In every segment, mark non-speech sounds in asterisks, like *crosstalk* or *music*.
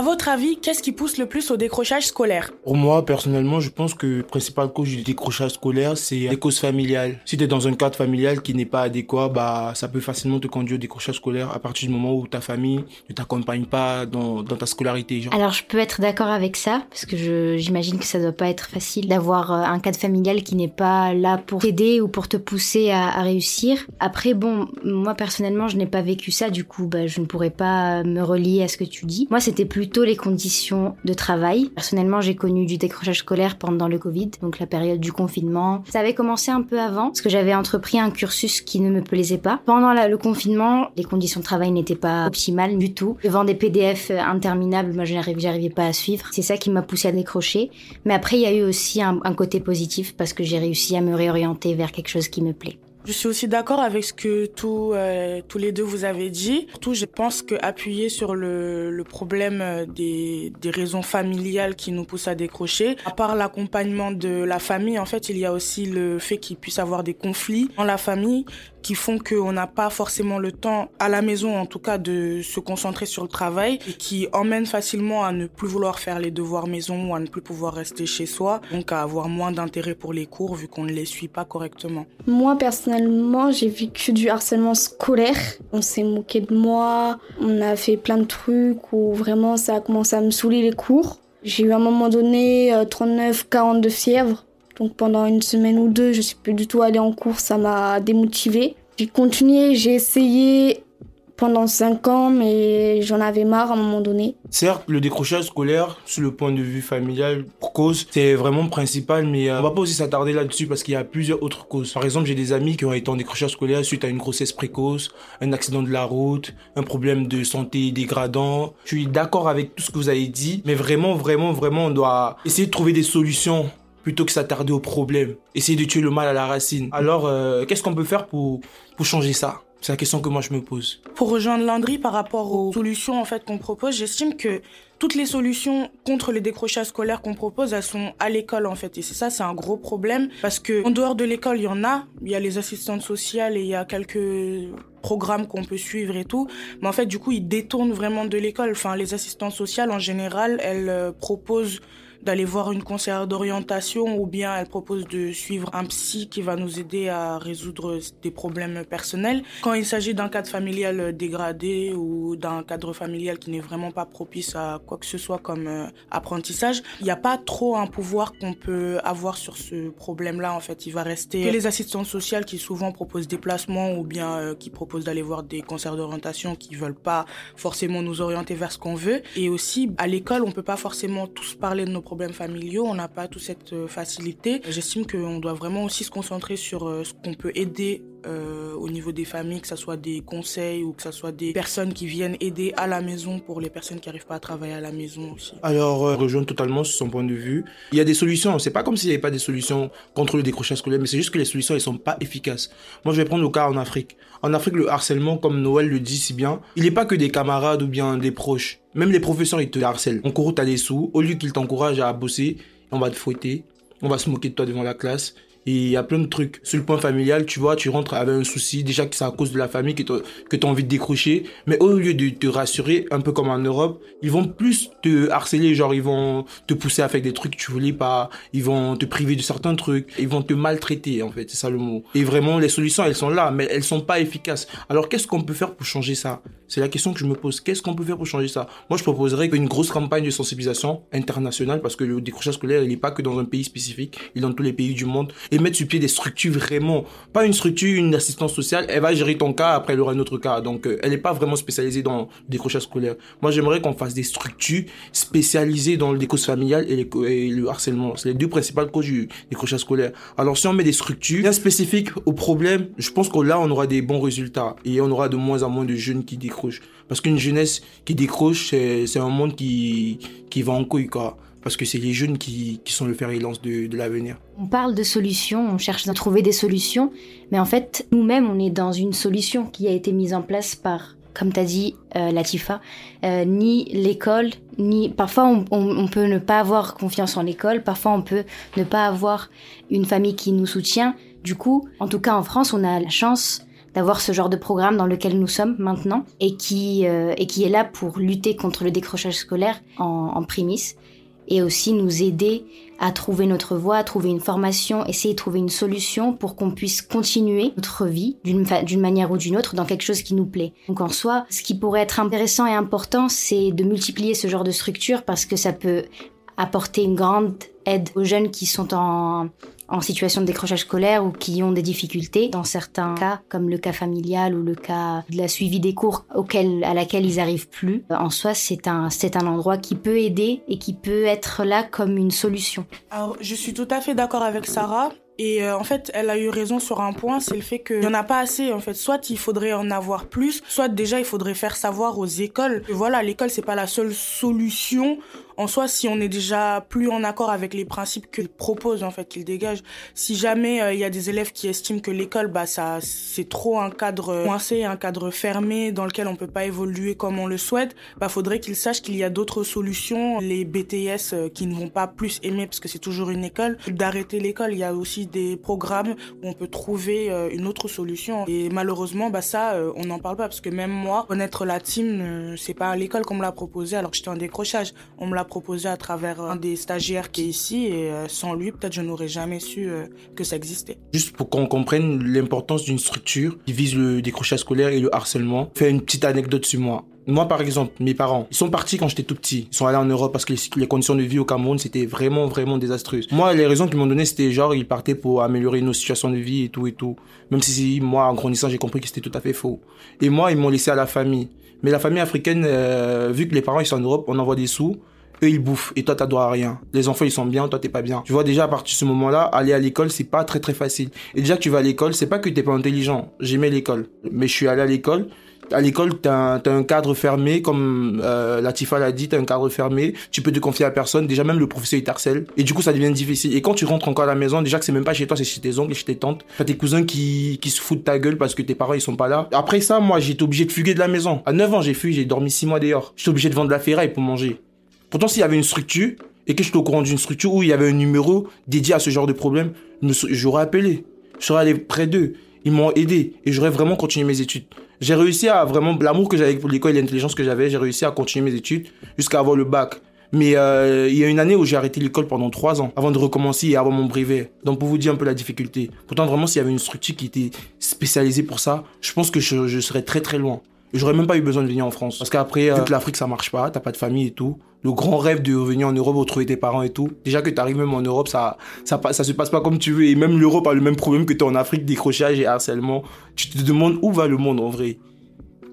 À votre avis, qu'est-ce qui pousse le plus au décrochage scolaire? Pour moi, personnellement, je pense que le principal cause du décrochage scolaire, c'est les causes familiales. Si tu es dans un cadre familial qui n'est pas adéquat, bah, ça peut facilement te conduire au décrochage scolaire à partir du moment où ta famille ne t'accompagne pas dans, dans ta scolarité. Genre. Alors, je peux être d'accord avec ça, parce que j'imagine que ça doit pas être facile d'avoir euh, un cadre familial qui n'est pas là pour t'aider ou pour te pousser à, à, réussir. Après, bon, moi personnellement, je n'ai pas vécu ça, du coup, bah, je ne pourrais pas me relier à ce que tu dis. Moi, c'était plutôt les conditions de travail. Personnellement, j'ai connu du décrochage scolaire pendant le Covid, donc la période du confinement. Ça avait commencé un peu avant, parce que j'avais entrepris un cursus qui ne me plaisait pas. Pendant le confinement, les conditions de travail n'étaient pas optimales du tout. Devant des PDF interminables, moi, je n'arrivais pas à suivre. C'est ça qui m'a poussé à décrocher. Mais après, il y a eu aussi un côté positif parce que j'ai réussi à me réorienter vers quelque chose qui me plaît. Je suis aussi d'accord avec ce que tous euh, tous les deux vous avez dit. Surtout, je pense que appuyer sur le, le problème euh, des, des raisons familiales qui nous poussent à décrocher, à part l'accompagnement de la famille, en fait, il y a aussi le fait qu'il puisse avoir des conflits dans la famille qui font qu'on n'a pas forcément le temps à la maison en tout cas de se concentrer sur le travail et qui emmène facilement à ne plus vouloir faire les devoirs maison ou à ne plus pouvoir rester chez soi donc à avoir moins d'intérêt pour les cours vu qu'on ne les suit pas correctement. Moi personnellement j'ai vécu du harcèlement scolaire. On s'est moqué de moi, on a fait plein de trucs où vraiment ça a commencé à me saouler les cours. J'ai eu à un moment donné 39-40 de fièvre donc pendant une semaine ou deux, je suis plus du tout allée en cours, ça m'a démotivée. J'ai continué, j'ai essayé pendant cinq ans, mais j'en avais marre à un moment donné. Certes, le décrochage scolaire, sur le point de vue familial, pour cause, c'est vraiment principal, mais euh, on va pas aussi s'attarder là-dessus parce qu'il y a plusieurs autres causes. Par exemple, j'ai des amis qui ont été en décrochage scolaire suite à une grossesse précoce, un accident de la route, un problème de santé dégradant. Je suis d'accord avec tout ce que vous avez dit, mais vraiment, vraiment, vraiment, on doit essayer de trouver des solutions plutôt que s'attarder au problème, essayer de tuer le mal à la racine. Alors, euh, qu'est-ce qu'on peut faire pour, pour changer ça? C'est la question que moi je me pose. Pour rejoindre Landry par rapport aux solutions en fait qu'on propose, j'estime que toutes les solutions contre le décrochage scolaire qu'on propose, elles sont à l'école en fait. Et c'est ça, c'est un gros problème parce que en dehors de l'école, il y en a. Il y a les assistantes sociales et il y a quelques programmes qu'on peut suivre et tout. Mais en fait, du coup, ils détournent vraiment de l'école. Enfin, les assistantes sociales en général, elles euh, proposent d'aller voir une conseillère d'orientation ou bien elle propose de suivre un psy qui va nous aider à résoudre des problèmes personnels. Quand il s'agit d'un cadre familial dégradé ou d'un cadre familial qui n'est vraiment pas propice à quoi que ce soit comme euh, apprentissage, il n'y a pas trop un pouvoir qu'on peut avoir sur ce problème-là en fait. Il va rester que les assistantes sociales qui souvent proposent des placements ou bien euh, qui proposent d'aller voir des conseillers d'orientation qui veulent pas forcément nous orienter vers ce qu'on veut. Et aussi à l'école, on peut pas forcément tous parler de nos familiaux, on n'a pas toute cette euh, facilité. J'estime qu'on doit vraiment aussi se concentrer sur euh, ce qu'on peut aider euh, au niveau des familles, que ce soit des conseils ou que ce soit des personnes qui viennent aider à la maison pour les personnes qui n'arrivent pas à travailler à la maison aussi. Alors, euh, rejoindre totalement son point de vue. Il y a des solutions. C'est pas comme s'il n'y avait pas des solutions contre le décrochage scolaire, mais c'est juste que les solutions, elles sont pas efficaces. Moi, je vais prendre le cas en Afrique. En Afrique, le harcèlement, comme Noël le dit si bien, il n'est pas que des camarades ou bien des proches. Même les professeurs, ils te harcèlent. En cours, t'as des sous. Au lieu qu'ils t'encouragent à bosser, on va te fouetter. On va se moquer de toi devant la classe. Il y a plein de trucs. Sur le point familial, tu vois, tu rentres avec un souci. Déjà que c'est à cause de la famille que tu as envie de décrocher. Mais au lieu de te rassurer, un peu comme en Europe, ils vont plus te harceler. Genre, ils vont te pousser à faire des trucs que tu voulais pas. Ils vont te priver de certains trucs. Ils vont te maltraiter, en fait. C'est ça le mot. Et vraiment, les solutions, elles sont là, mais elles sont pas efficaces. Alors, qu'est-ce qu'on peut faire pour changer ça? C'est la question que je me pose. Qu'est-ce qu'on peut faire pour changer ça? Moi, je proposerais une grosse campagne de sensibilisation internationale parce que le décrochage scolaire, il n'est pas que dans un pays spécifique. Il est dans tous les pays du monde. Et mettre sur pied des structures vraiment. Pas une structure, une assistance sociale. Elle va gérer ton cas, après elle aura un autre cas. Donc, euh, elle n'est pas vraiment spécialisée dans le décrochage scolaire. Moi, j'aimerais qu'on fasse des structures spécialisées dans le décrochage familial et, et le harcèlement. C'est les deux principales causes du décrochage scolaire. Alors, si on met des structures bien spécifiques au problème, je pense que là, on aura des bons résultats et on aura de moins en moins de jeunes qui décrochent. Parce qu'une jeunesse qui décroche, c'est un monde qui, qui va en couille, quoi parce que c'est les jeunes qui, qui sont le fer et lance de, de l'avenir. On parle de solutions, on cherche à trouver des solutions, mais en fait, nous-mêmes, on est dans une solution qui a été mise en place par, comme tu as dit, euh, Latifa, euh, ni l'école, ni... Parfois, on, on, on, peut ne pas avoir confiance en l'école, parfois, on peut ne pas avoir une famille qui nous soutient. Du coup, en tout cas, en France, on a la chance d'avoir ce genre de programme dans lequel nous sommes maintenant et qui, euh, et qui est là pour lutter contre le décrochage scolaire en, en et aussi nous aider à trouver notre voie, à trouver une formation, essayer de trouver une solution pour qu'on puisse continuer notre vie d'une manière ou d'une autre dans quelque chose qui nous plaît. Donc en soi, ce qui pourrait être intéressant et important, c'est de multiplier ce genre de structure parce que ça peut apporter une grande aide aux jeunes qui sont en, en situation de décrochage scolaire ou qui ont des difficultés dans certains cas, comme le cas familial ou le cas de la suivi des cours auquel, à laquelle ils arrivent plus. En soi, c'est un, c'est un endroit qui peut aider et qui peut être là comme une solution. Alors, je suis tout à fait d'accord avec Sarah. Et euh, en fait, elle a eu raison sur un point, c'est le fait qu'il n'y en a pas assez. En fait, soit il faudrait en avoir plus, soit déjà il faudrait faire savoir aux écoles que voilà, l'école c'est pas la seule solution en soi, si on est déjà plus en accord avec les principes qu'il propose, en fait, qu'il dégage, si jamais il euh, y a des élèves qui estiment que l'école, bah, ça, c'est trop un cadre coincé, un cadre fermé dans lequel on peut pas évoluer comme on le souhaite, bah, faudrait qu'ils sachent qu'il y a d'autres solutions. Les BTS euh, qui ne vont pas plus aimer parce que c'est toujours une école, d'arrêter l'école. Il y a aussi des programmes où on peut trouver euh, une autre solution. Et malheureusement, bah, ça, on n'en parle pas parce que même moi, connaître la team, c'est pas l'école qu'on me l'a proposé alors que j'étais en décrochage. On me l'a proposé à travers un des stagiaires qui est ici et euh, sans lui, peut-être je n'aurais jamais su euh, que ça existait. Juste pour qu'on comprenne l'importance d'une structure qui vise le décrochage scolaire et le harcèlement, fais une petite anecdote sur moi. Moi, par exemple, mes parents, ils sont partis quand j'étais tout petit. Ils sont allés en Europe parce que les, conditions de vie au Cameroun, c'était vraiment, vraiment désastreuses. Moi, les raisons qu'ils m'ont donné, c'était genre, ils partaient pour améliorer nos situations de vie et tout et tout. Même si, moi, en grandissant, j'ai compris que c'était tout à fait faux. Et moi, ils m'ont laissé à la famille. Mais la famille africaine, euh, vu que les parents, ils sont en Europe, on envoie des sous eux ils bouffent et toi t'as droit à rien. Les enfants ils sont bien, toi t'es pas bien. Tu vois déjà à partir de ce moment-là, aller à l'école c'est pas très très facile. Et déjà tu vas à l'école, c'est pas que t'es pas intelligent. J'aimais l'école, mais je suis allé à l'école. À l'école, t'as as un cadre fermé, comme euh, Latifa l'a dit, t'as un cadre fermé. Tu peux te confier à personne. Déjà même le professeur il t'harcèle. Et du coup ça devient difficile. Et quand tu rentres encore à la maison, déjà que c'est même pas chez toi, c'est chez tes oncles chez tes tantes. T'as tes cousins qui, qui se foutent ta gueule parce que tes parents ils sont pas là. Après ça, moi été obligé de fuguer de la maison. À 9 ans j'ai fui, j'ai dormi 6 mois dehors. J'étais obligé de vendre de la ferraille pour manger. Pourtant, s'il y avait une structure et que j'étais au courant d'une structure où il y avait un numéro dédié à ce genre de problème, j'aurais appelé. Je serais allé près d'eux. Ils m'ont aidé et j'aurais vraiment continué mes études. J'ai réussi à vraiment, l'amour que j'avais pour l'école et l'intelligence que j'avais, j'ai réussi à continuer mes études jusqu'à avoir le bac. Mais euh, il y a une année où j'ai arrêté l'école pendant trois ans avant de recommencer et avoir mon brevet. Donc pour vous dire un peu la difficulté. Pourtant vraiment s'il y avait une structure qui était spécialisée pour ça, je pense que je, je serais très très loin. J'aurais même pas eu besoin de venir en France. Parce qu'après, euh, l'Afrique ça marche pas, t'as pas de famille et tout. Le grand rêve de revenir en Europe, retrouver tes parents et tout. Déjà que t'arrives même en Europe, ça, ça, se passe pas comme tu veux. Et même l'Europe a le même problème que t'es en Afrique, décrochage et harcèlement. Tu te demandes où va le monde en vrai.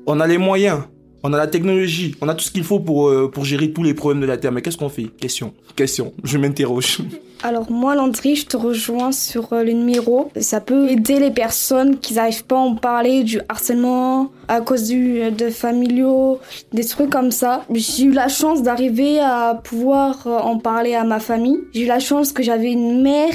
On a les moyens, on a la technologie, on a tout ce qu'il faut pour, euh, pour gérer tous les problèmes de la Terre. Mais qu'est-ce qu'on fait? Question, question, je m'interroge. *laughs* Alors moi, Landry, je te rejoins sur euh, le numéro. Ça peut aider les personnes qui n'arrivent pas à en parler du harcèlement à cause euh, de familiaux, des trucs comme ça. J'ai eu la chance d'arriver à pouvoir en parler à ma famille. J'ai eu la chance que j'avais une mère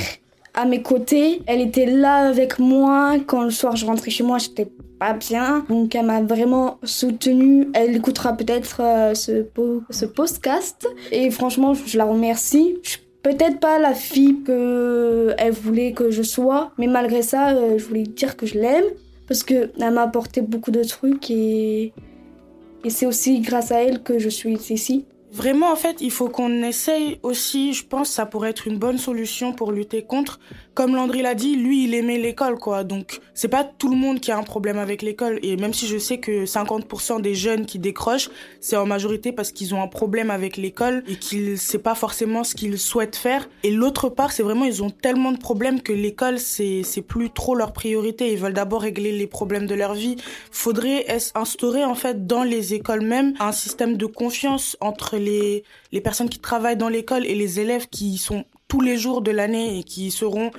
à mes côtés. Elle était là avec moi quand le soir je rentrais chez moi, j'étais pas bien. Donc elle m'a vraiment soutenue. Elle écoutera peut-être euh, ce, ce podcast. Et franchement, je la remercie. Peut-être pas la fille que elle voulait que je sois, mais malgré ça, euh, je voulais dire que je l'aime parce que elle m'a apporté beaucoup de trucs et et c'est aussi grâce à elle que je suis ici. Vraiment, en fait, il faut qu'on essaye aussi, je pense, ça pourrait être une bonne solution pour lutter contre. Comme Landry l'a dit, lui, il aimait l'école, quoi. Donc, c'est pas tout le monde qui a un problème avec l'école. Et même si je sais que 50% des jeunes qui décrochent, c'est en majorité parce qu'ils ont un problème avec l'école et qu'ils, c'est pas forcément ce qu'ils souhaitent faire. Et l'autre part, c'est vraiment, ils ont tellement de problèmes que l'école, c'est, c'est plus trop leur priorité. Ils veulent d'abord régler les problèmes de leur vie. Faudrait instaurer, en fait, dans les écoles même, un système de confiance entre les, les personnes qui travaillent dans l'école et les élèves qui sont tous les jours de l'année et qui seront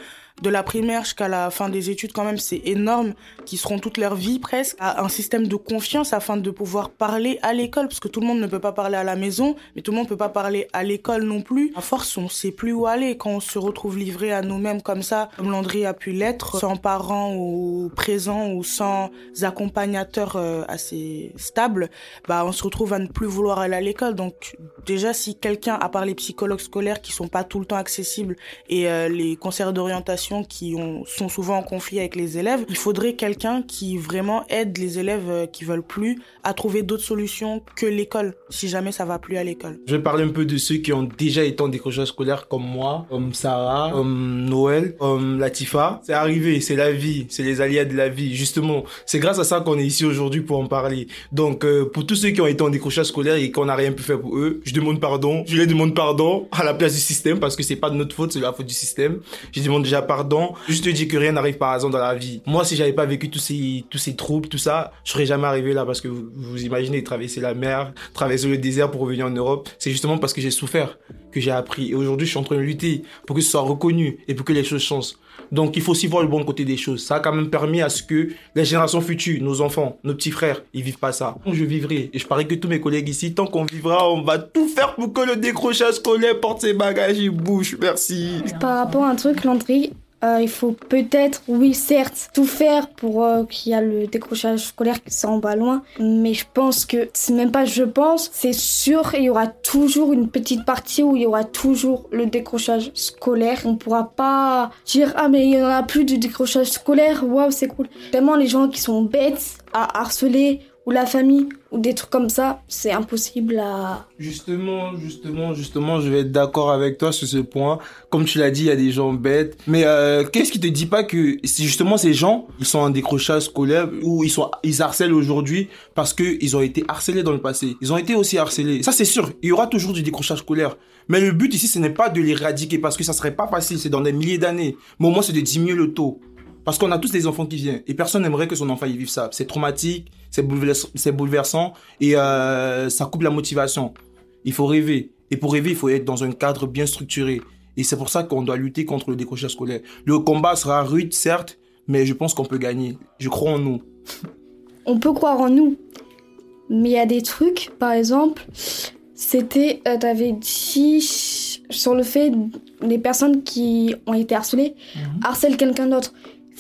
de la primaire jusqu'à la fin des études quand même, c'est énorme, qui seront toute leur vie presque, à un système de confiance afin de pouvoir parler à l'école, parce que tout le monde ne peut pas parler à la maison, mais tout le monde ne peut pas parler à l'école non plus. À force, on sait plus où aller quand on se retrouve livré à nous-mêmes comme ça, comme Landry a pu l'être, sans parents ou présents ou sans accompagnateurs euh, assez stables, bah on se retrouve à ne plus vouloir aller à l'école. Donc déjà, si quelqu'un, à part les psychologues scolaires qui sont pas tout le temps accessibles et euh, les conseillers d'orientation qui ont, sont souvent en conflit avec les élèves. Il faudrait quelqu'un qui vraiment aide les élèves euh, qui veulent plus à trouver d'autres solutions que l'école, si jamais ça va plus à l'école. Je vais parler un peu de ceux qui ont déjà été en décrochage scolaire comme moi, comme Sarah, comme Noël, comme Latifa. C'est arrivé, c'est la vie, c'est les aléas de la vie. Justement, c'est grâce à ça qu'on est ici aujourd'hui pour en parler. Donc, euh, pour tous ceux qui ont été en décrochage scolaire et qu'on n'a rien pu faire pour eux, je demande pardon. Je les demande pardon à la place du système parce que c'est pas de notre faute, c'est la faute du système. Je demande déjà pardon. Je te dis que rien n'arrive par hasard dans la vie. Moi, si j'avais pas vécu tous ces, tous ces troubles, tout ça, je serais jamais arrivé là parce que vous, vous imaginez traverser la mer, traverser le désert pour revenir en Europe. C'est justement parce que j'ai souffert que j'ai appris. Et aujourd'hui, je suis en train de lutter pour que ce soit reconnu et pour que les choses changent. Donc, il faut aussi voir le bon côté des choses. Ça a quand même permis à ce que les générations futures, nos enfants, nos petits frères, ils vivent pas ça. Je vivrai. Et je parie que tous mes collègues ici, tant qu'on vivra, on va tout faire pour que le décrochage scolaire porte ses bagages et bouge. Merci. Par rapport à un truc, Landry, euh, il faut peut-être, oui, certes, tout faire pour euh, qu'il y ait le décrochage scolaire qui s'en va loin. Mais je pense que, c'est même pas je pense, c'est sûr, il y aura toujours une petite partie où il y aura toujours le décrochage scolaire. On pourra pas dire, ah, mais il y en a plus de décrochage scolaire, waouh, c'est cool. Tellement les gens qui sont bêtes à harceler ou la famille ou des trucs comme ça, c'est impossible à... Justement, justement, justement, je vais être d'accord avec toi sur ce point. Comme tu l'as dit, il y a des gens bêtes. Mais euh, qu'est-ce qui te dit pas que justement ces gens, ils sont en décrochage scolaire ou ils sont ils harcèlent aujourd'hui parce que ils ont été harcelés dans le passé? Ils ont été aussi harcelés. Ça c'est sûr, il y aura toujours du décrochage scolaire. Mais le but ici, ce n'est pas de l'éradiquer parce que ça serait pas facile, c'est dans des milliers d'années. Mais au moins, c'est de diminuer le taux. Parce qu'on a tous des enfants qui viennent et personne n'aimerait que son enfant y vive ça. C'est traumatique, c'est bouleversant, et euh, ça coupe la motivation. Il faut rêver. Et pour rêver, il faut être dans un cadre bien structuré. Et c'est pour ça qu'on doit lutter contre le décrochage scolaire. Le combat sera rude, certes, mais je pense qu'on peut gagner. Je crois en nous. *laughs* On peut croire en nous. Mais il y a des trucs, par exemple, c'était, euh, t'avais dit sur le fait les personnes qui ont été harcelées harcèlent quelqu'un d'autre.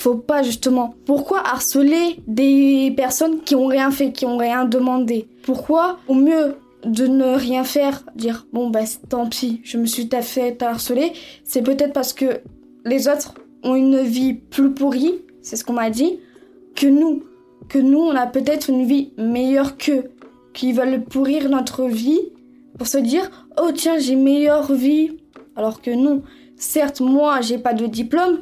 Faut pas justement. Pourquoi harceler des personnes qui ont rien fait, qui ont rien demandé? Pourquoi au mieux de ne rien faire, dire bon bah tant pis, je me suis fait harceler, c'est peut-être parce que les autres ont une vie plus pourrie, c'est ce qu'on m'a dit, que nous. Que nous, on a peut-être une vie meilleure qu'eux, qui veulent pourrir notre vie pour se dire oh tiens j'ai meilleure vie alors que non certes moi j'ai pas de diplôme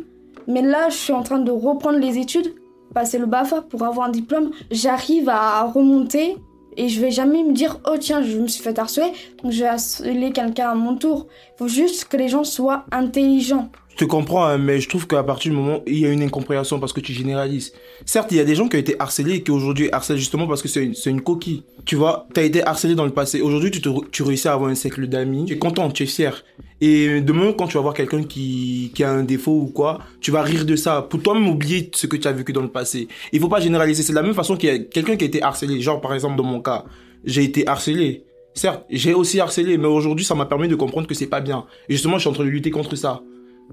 mais là je suis en train de reprendre les études passer le BAFA pour avoir un diplôme. J'arrive à remonter et je vais jamais me dire oh tiens je me suis fait harceler donc je vais harceler quelqu'un à mon tour. Faut juste que les gens soient intelligents te comprends, hein, mais je trouve qu'à partir du moment où il y a une incompréhension parce que tu généralises. Certes, il y a des gens qui ont été harcelés et qui aujourd'hui harcèlent justement parce que c'est une, une coquille. Tu vois, tu as été harcelé dans le passé. Aujourd'hui, tu, tu réussis à avoir un cercle d'amis. Tu es content, tu es fier. Et demain, quand tu vas voir quelqu'un qui, qui a un défaut ou quoi, tu vas rire de ça pour toi-même oublier ce que tu as vécu dans le passé. Il faut pas généraliser. C'est de la même façon qu'il y a quelqu'un qui a été harcelé. Genre, par exemple, dans mon cas, j'ai été harcelé. Certes, j'ai aussi harcelé, mais aujourd'hui, ça m'a permis de comprendre que c'est pas bien. Et justement, je suis en train de lutter contre ça.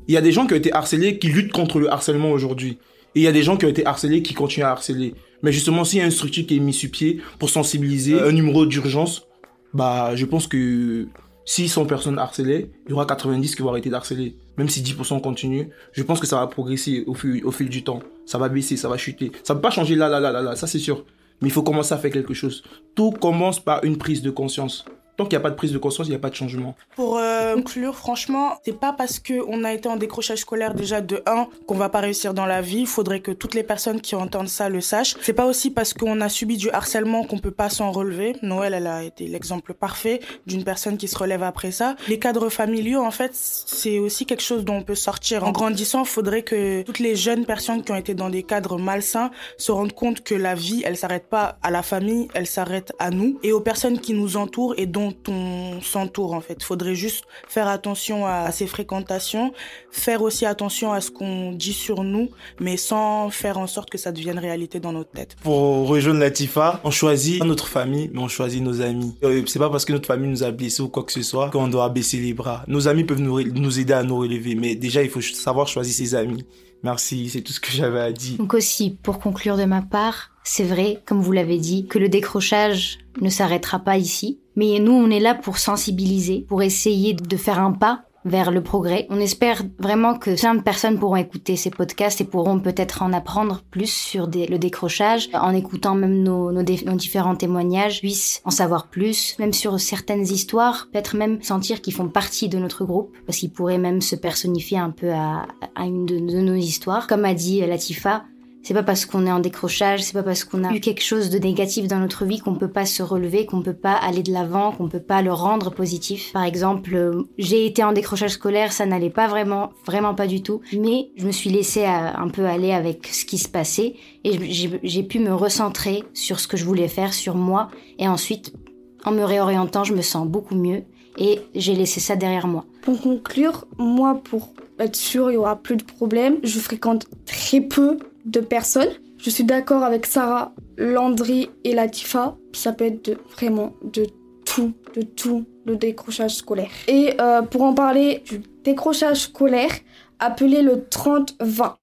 Il y a des gens qui ont été harcelés qui luttent contre le harcèlement aujourd'hui. Et il y a des gens qui ont été harcelés qui continuent à harceler. Mais justement, s'il y a une structure qui est mise sur pied pour sensibiliser, un numéro d'urgence, bah, je pense que si 100 personnes harcelées, il y aura 90 qui vont arrêter d'harceler. Même si 10% continuent, je pense que ça va progresser au fil, au fil du temps. Ça va baisser, ça va chuter. Ça peut pas changer là, là, là, là, là, ça c'est sûr. Mais il faut commencer à faire quelque chose. Tout commence par une prise de conscience. Tant qu'il n'y a pas de prise de conscience, il n'y a pas de changement. Pour euh, conclure, franchement, c'est pas parce que on a été en décrochage scolaire déjà de 1 qu'on va pas réussir dans la vie. Il faudrait que toutes les personnes qui entendent ça le sachent. C'est pas aussi parce qu'on a subi du harcèlement qu'on peut pas s'en relever. Noël, elle a été l'exemple parfait d'une personne qui se relève après ça. Les cadres familiaux, en fait, c'est aussi quelque chose dont on peut sortir. En grandissant, il faudrait que toutes les jeunes personnes qui ont été dans des cadres malsains se rendent compte que la vie, elle s'arrête pas à la famille, elle s'arrête à nous et aux personnes qui nous entourent et dont on s'entoure en fait. Il faudrait juste faire attention à ses fréquentations, faire aussi attention à ce qu'on dit sur nous, mais sans faire en sorte que ça devienne réalité dans notre tête. Pour rejoindre Latifa, on choisit notre famille, mais on choisit nos amis. Euh, C'est pas parce que notre famille nous a blessés ou quoi que ce soit qu'on doit baisser les bras. Nos amis peuvent nous, aider à nous relever, mais déjà il faut savoir choisir ses amis. Merci, c'est tout ce que j'avais à dire. Donc aussi, pour conclure de ma part, c'est vrai, comme vous l'avez dit, que le décrochage ne s'arrêtera pas ici. Mais nous, on est là pour sensibiliser, pour essayer de faire un pas vers le progrès. On espère vraiment que plein de personnes pourront écouter ces podcasts et pourront peut-être en apprendre plus sur le décrochage, en écoutant même nos, différents témoignages, puissent en savoir plus, même sur certaines histoires, peut-être même sentir qu'ils font partie de notre groupe, parce qu'ils pourraient même se personnifier un peu à, à une de, de nos histoires. Comme a dit Latifa, c'est pas parce qu'on est en décrochage, c'est pas parce qu'on a eu quelque chose de négatif dans notre vie qu'on peut pas se relever, qu'on peut pas aller de l'avant, qu'on peut pas le rendre positif. Par exemple, euh, j'ai été en décrochage scolaire, ça n'allait pas vraiment, vraiment pas du tout, mais je me suis laissée un peu aller avec ce qui se passait et j'ai pu me recentrer sur ce que je voulais faire, sur moi, et ensuite, en me réorientant, je me sens beaucoup mieux et j'ai laissé ça derrière moi. Pour conclure, moi, pour être sûr il y aura plus de problèmes, je fréquente très peu de personnes. Je suis d'accord avec Sarah, Landry et Latifa. Ça peut être vraiment de tout, de tout le décrochage scolaire. Et euh, pour en parler du décrochage scolaire, appelez le 30-20.